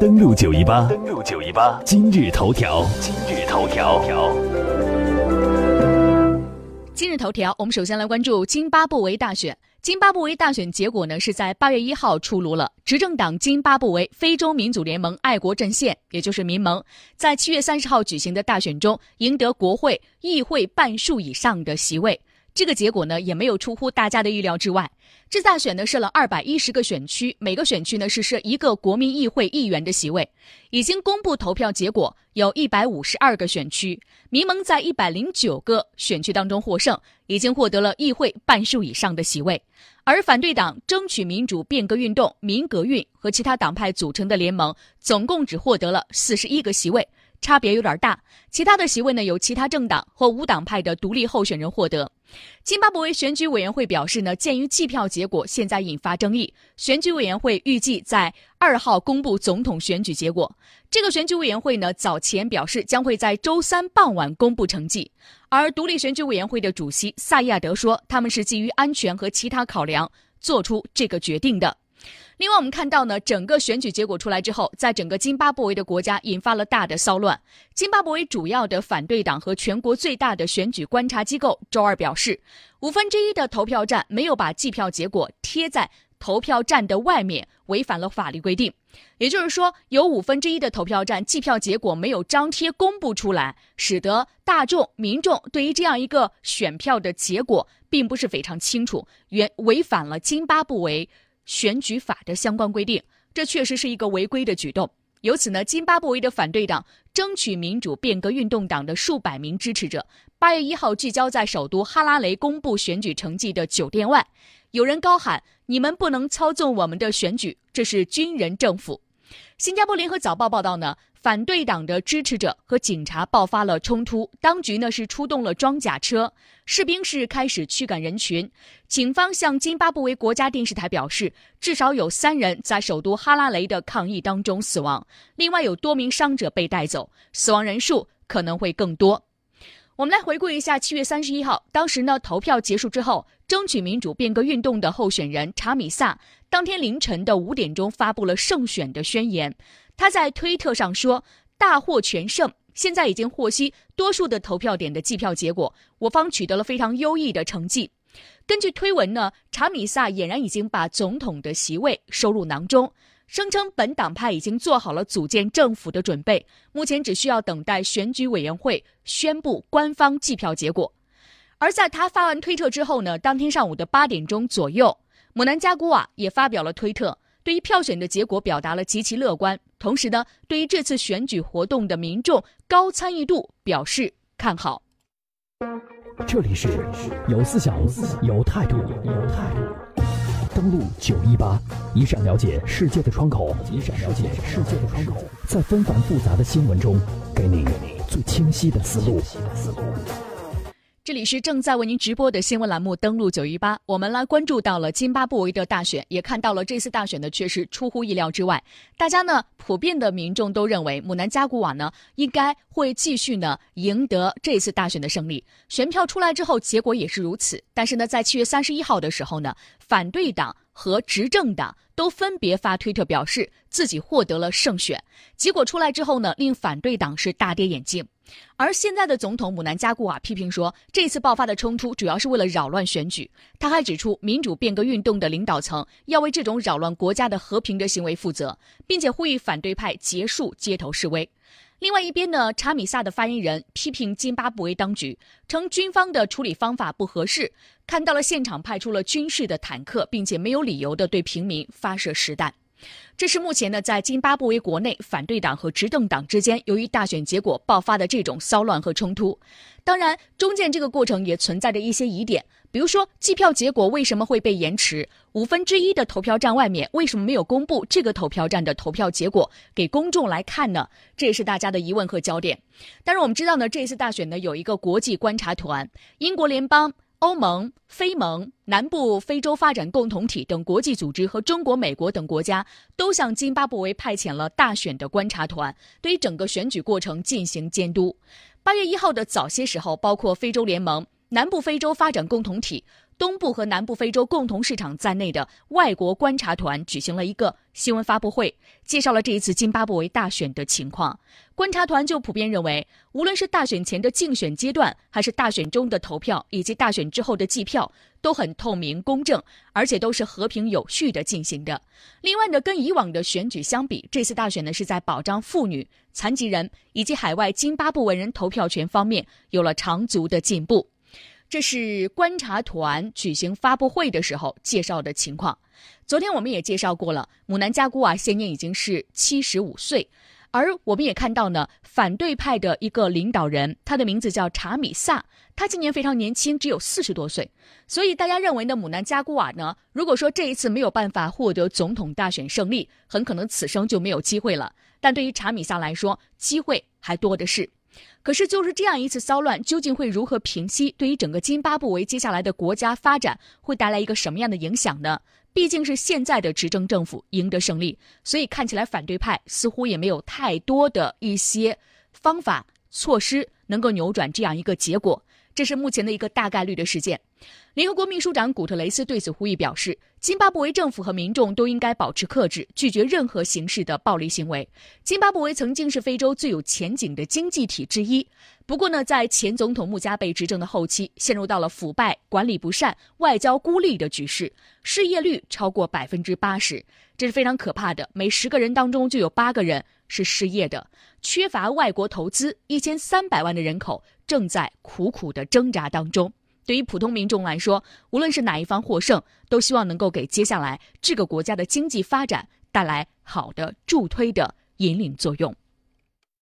登录九一八，登录九一八，今日头条，今日头条。今日头条，我们首先来关注津巴布韦大选。津巴布韦大选结果呢是在八月一号出炉了，执政党津巴布韦非洲民主联盟爱国阵线，也就是民盟，在七月三十号举行的大选中赢得国会议会半数以上的席位。这个结果呢，也没有出乎大家的意料之外。这大选呢设了二百一十个选区，每个选区呢是设一个国民议会议员的席位。已经公布投票结果，有一百五十二个选区，民盟在一百零九个选区当中获胜，已经获得了议会半数以上的席位。而反对党争取民主变革运动民革运和其他党派组成的联盟，总共只获得了四十一个席位。差别有点大，其他的席位呢由其他政党或无党派的独立候选人获得。津巴布韦选举委员会表示呢，鉴于计票结果现在引发争议，选举委员会预计在二号公布总统选举结果。这个选举委员会呢早前表示将会在周三傍晚公布成绩，而独立选举委员会的主席萨亚德说，他们是基于安全和其他考量做出这个决定的。另外，我们看到呢，整个选举结果出来之后，在整个津巴布韦的国家引发了大的骚乱。津巴布韦主要的反对党和全国最大的选举观察机构周二表示，五分之一的投票站没有把计票结果贴在投票站的外面，违反了法律规定。也就是说，有五分之一的投票站计票结果没有张贴公布出来，使得大众民众对于这样一个选票的结果并不是非常清楚，原违反了津巴布韦。选举法的相关规定，这确实是一个违规的举动。由此呢，津巴布韦的反对党争取民主变革运动党的数百名支持者，八月一号聚焦在首都哈拉雷公布选举成绩的酒店外，有人高喊：“你们不能操纵我们的选举，这是军人政府。”新加坡联合早报报道呢。反对党的支持者和警察爆发了冲突，当局呢是出动了装甲车，士兵是开始驱赶人群。警方向津巴布韦国家电视台表示，至少有三人在首都哈拉雷的抗议当中死亡，另外有多名伤者被带走，死亡人数可能会更多。我们来回顾一下七月三十一号，当时呢投票结束之后，争取民主变革运动的候选人查米萨当天凌晨的五点钟发布了胜选的宣言。他在推特上说：“大获全胜，现在已经获悉多数的投票点的计票结果，我方取得了非常优异的成绩。”根据推文呢，查米萨俨然已经把总统的席位收入囊中，声称本党派已经做好了组建政府的准备，目前只需要等待选举委员会宣布官方计票结果。而在他发完推特之后呢，当天上午的八点钟左右，姆南加古瓦也发表了推特。对于票选的结果表达了极其乐观，同时呢，对于这次选举活动的民众高参与度表示看好。这里是有思想、有态度、有态度。登录九一八，一扇了解世界的窗口，一扇了解世界的窗口，在纷繁复杂的新闻中，给你最清晰的思路。这里是正在为您直播的新闻栏目，登录九一八，我们来关注到了津巴布韦的大选，也看到了这次大选呢确实出乎意料之外。大家呢普遍的民众都认为，姆南加古瓦呢应该会继续呢赢得这次大选的胜利。选票出来之后，结果也是如此。但是呢，在七月三十一号的时候呢，反对党和执政党都分别发推特表示自己获得了胜选。结果出来之后呢，令反对党是大跌眼镜。而现在的总统姆南加古瓦批评说，这次爆发的冲突主要是为了扰乱选举。他还指出，民主变革运动的领导层要为这种扰乱国家的和平的行为负责，并且呼吁反对派结束街头示威。另外一边呢，查米萨的发言人批评津巴布韦当局，称军方的处理方法不合适，看到了现场派出了军事的坦克，并且没有理由的对平民发射实弹。这是目前呢，在津巴布韦国内反对党和执政党之间，由于大选结果爆发的这种骚乱和冲突。当然，中间这个过程也存在着一些疑点，比如说计票结果为什么会被延迟？五分之一的投票站外面为什么没有公布这个投票站的投票结果给公众来看呢？这也是大家的疑问和焦点。但是我们知道呢，这次大选呢有一个国际观察团，英国联邦。欧盟、非盟、南部非洲发展共同体等国际组织和中国、美国等国家都向津巴布韦派遣了大选的观察团，对于整个选举过程进行监督。八月一号的早些时候，包括非洲联盟、南部非洲发展共同体、东部和南部非洲共同市场在内的外国观察团举行了一个新闻发布会，介绍了这一次津巴布韦大选的情况。观察团就普遍认为，无论是大选前的竞选阶段，还是大选中的投票，以及大选之后的计票，都很透明公正，而且都是和平有序的进行的。另外呢，跟以往的选举相比，这次大选呢是在保障妇女、残疾人以及海外津巴布韦人投票权方面有了长足的进步。这是观察团举行发布会的时候介绍的情况。昨天我们也介绍过了，姆南加古瓦现年已经是七十五岁。而我们也看到呢，反对派的一个领导人，他的名字叫查米萨，他今年非常年轻，只有四十多岁。所以大家认为呢，姆南加古瓦呢，如果说这一次没有办法获得总统大选胜利，很可能此生就没有机会了。但对于查米萨来说，机会还多的是。可是就是这样一次骚乱，究竟会如何平息？对于整个津巴布韦接下来的国家发展，会带来一个什么样的影响呢？毕竟是现在的执政政府赢得胜利，所以看起来反对派似乎也没有太多的一些方法措施能够扭转这样一个结果。这是目前的一个大概率的事件。联合国秘书长古特雷斯对此呼吁表示，津巴布韦政府和民众都应该保持克制，拒绝任何形式的暴力行为。津巴布韦曾经是非洲最有前景的经济体之一，不过呢，在前总统穆加贝执政的后期，陷入到了腐败、管理不善、外交孤立的局势，失业率超过百分之八十，这是非常可怕的。每十个人当中就有八个人是失业的，缺乏外国投资，一千三百万的人口正在苦苦的挣扎当中。对于普通民众来说，无论是哪一方获胜，都希望能够给接下来这个国家的经济发展带来好的助推的引领作用。